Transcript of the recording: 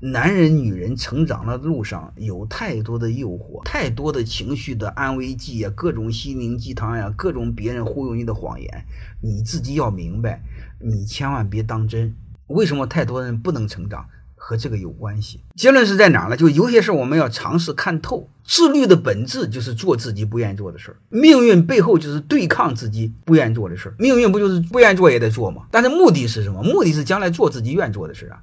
男人、女人成长的路上有太多的诱惑，太多的情绪的安慰剂呀，各种心灵鸡汤呀，各种别人忽悠你的谎言，你自己要明白，你千万别当真。为什么太多人不能成长？和这个有关系。结论是在哪儿呢？就有些事我们要尝试看透。自律的本质就是做自己不愿意做的事儿，命运背后就是对抗自己不愿意做的事儿。命运不就是不愿意做也得做吗？但是目的是什么？目的是将来做自己愿意做的事儿啊。